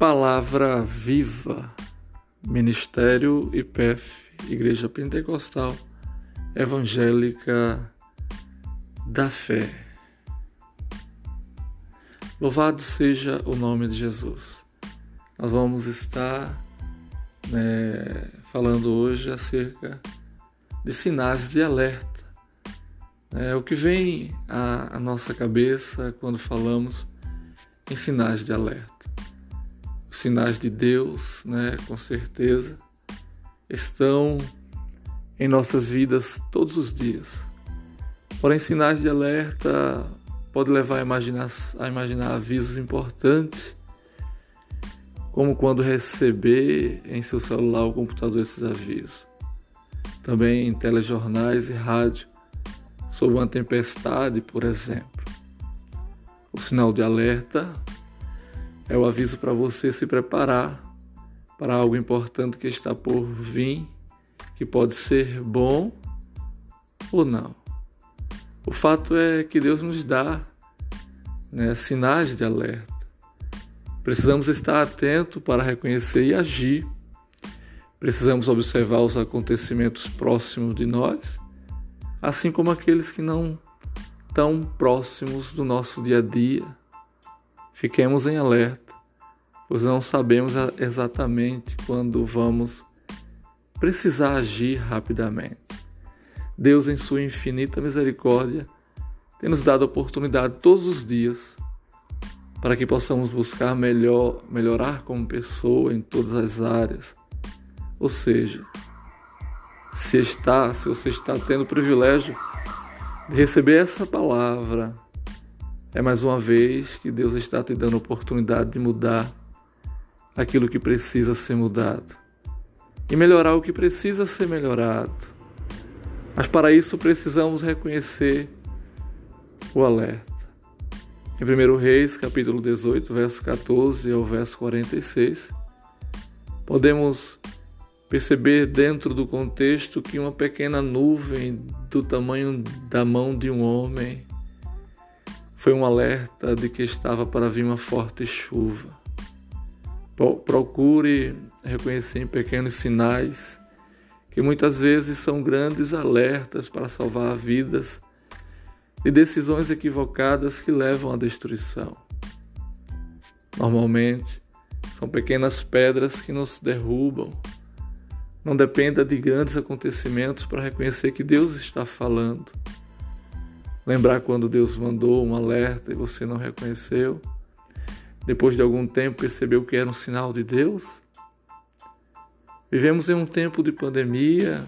Palavra Viva, Ministério IPEF, Igreja Pentecostal Evangélica da Fé. Louvado seja o nome de Jesus. Nós vamos estar né, falando hoje acerca de sinais de alerta. É o que vem à, à nossa cabeça quando falamos em sinais de alerta. Sinais de Deus, né, com certeza, estão em nossas vidas todos os dias. Porém, sinais de alerta pode levar a imaginar, a imaginar avisos importantes, como quando receber em seu celular ou computador esses avisos. Também em telejornais e rádio sobre uma tempestade, por exemplo. O sinal de alerta é o aviso para você se preparar para algo importante que está por vir, que pode ser bom ou não. O fato é que Deus nos dá né, sinais de alerta. Precisamos estar atentos para reconhecer e agir. Precisamos observar os acontecimentos próximos de nós, assim como aqueles que não tão próximos do nosso dia a dia. Fiquemos em alerta, pois não sabemos exatamente quando vamos precisar agir rapidamente. Deus, em Sua infinita misericórdia, tem nos dado oportunidade todos os dias para que possamos buscar melhor, melhorar como pessoa em todas as áreas. Ou seja, se está, se você está tendo o privilégio de receber essa palavra, é mais uma vez que Deus está te dando a oportunidade de mudar aquilo que precisa ser mudado e melhorar o que precisa ser melhorado. Mas para isso precisamos reconhecer o alerta. Em 1 Reis, capítulo 18, verso 14 ao verso 46, podemos perceber dentro do contexto que uma pequena nuvem do tamanho da mão de um homem foi um alerta de que estava para vir uma forte chuva. Procure reconhecer em pequenos sinais que muitas vezes são grandes alertas para salvar vidas de decisões equivocadas que levam à destruição. Normalmente, são pequenas pedras que nos derrubam não dependa de grandes acontecimentos para reconhecer que Deus está falando. Lembrar quando Deus mandou um alerta e você não reconheceu. Depois de algum tempo percebeu que era um sinal de Deus. Vivemos em um tempo de pandemia,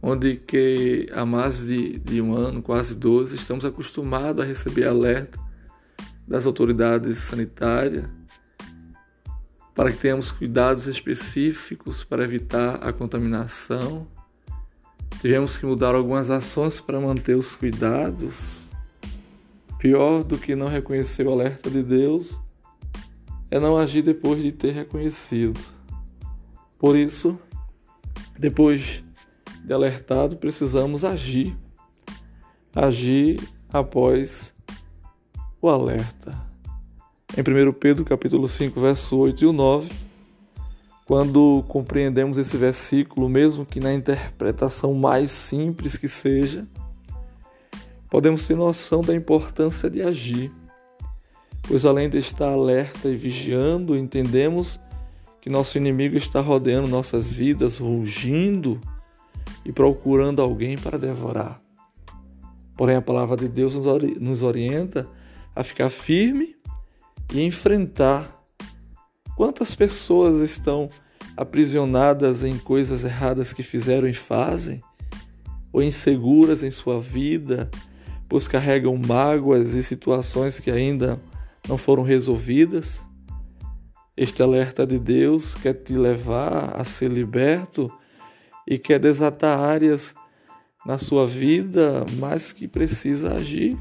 onde que há mais de, de um ano, quase 12, estamos acostumados a receber alerta das autoridades sanitárias para que tenhamos cuidados específicos para evitar a contaminação. Tivemos que mudar algumas ações para manter os cuidados. Pior do que não reconhecer o alerta de Deus é não agir depois de ter reconhecido. Por isso, depois de alertado, precisamos agir. Agir após o alerta em 1 Pedro capítulo 5, verso 8 e o 9, quando compreendemos esse versículo, mesmo que na interpretação mais simples que seja, podemos ter noção da importância de agir, pois além de estar alerta e vigiando, entendemos que nosso inimigo está rodeando nossas vidas, rugindo e procurando alguém para devorar. Porém, a palavra de Deus nos orienta a ficar firme e enfrentar. Quantas pessoas estão aprisionadas em coisas erradas que fizeram e fazem, ou inseguras em sua vida, pois carregam mágoas e situações que ainda não foram resolvidas? Este alerta de Deus quer te levar a ser liberto e quer desatar áreas na sua vida, mas que precisa agir.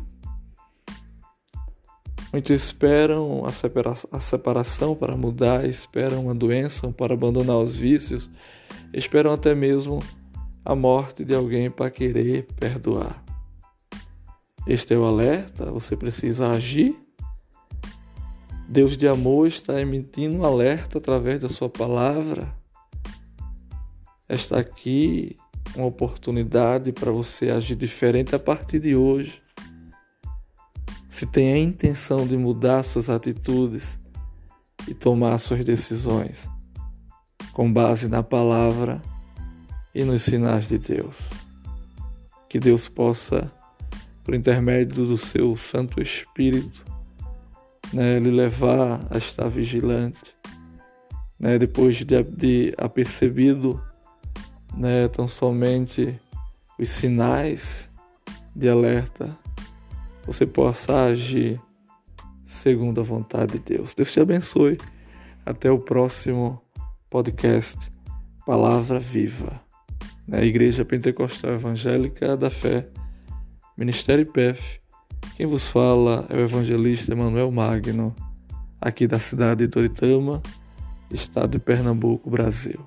Muitos esperam a, separa a separação para mudar, esperam uma doença para abandonar os vícios, esperam até mesmo a morte de alguém para querer perdoar. Este é o alerta, você precisa agir. Deus de amor está emitindo um alerta através da sua palavra. Está aqui uma oportunidade para você agir diferente a partir de hoje. Se tem a intenção de mudar suas atitudes e tomar suas decisões com base na palavra e nos sinais de Deus. Que Deus possa, por intermédio do seu Santo Espírito, né, lhe levar a estar vigilante, né, depois de, de apercebido né, tão somente os sinais de alerta, você possa agir segundo a vontade de Deus. Deus te abençoe. Até o próximo podcast Palavra Viva. Na Igreja Pentecostal Evangélica da Fé, Ministério IPEF, quem vos fala é o evangelista Emanuel Magno, aqui da cidade de Toritama, estado de Pernambuco, Brasil.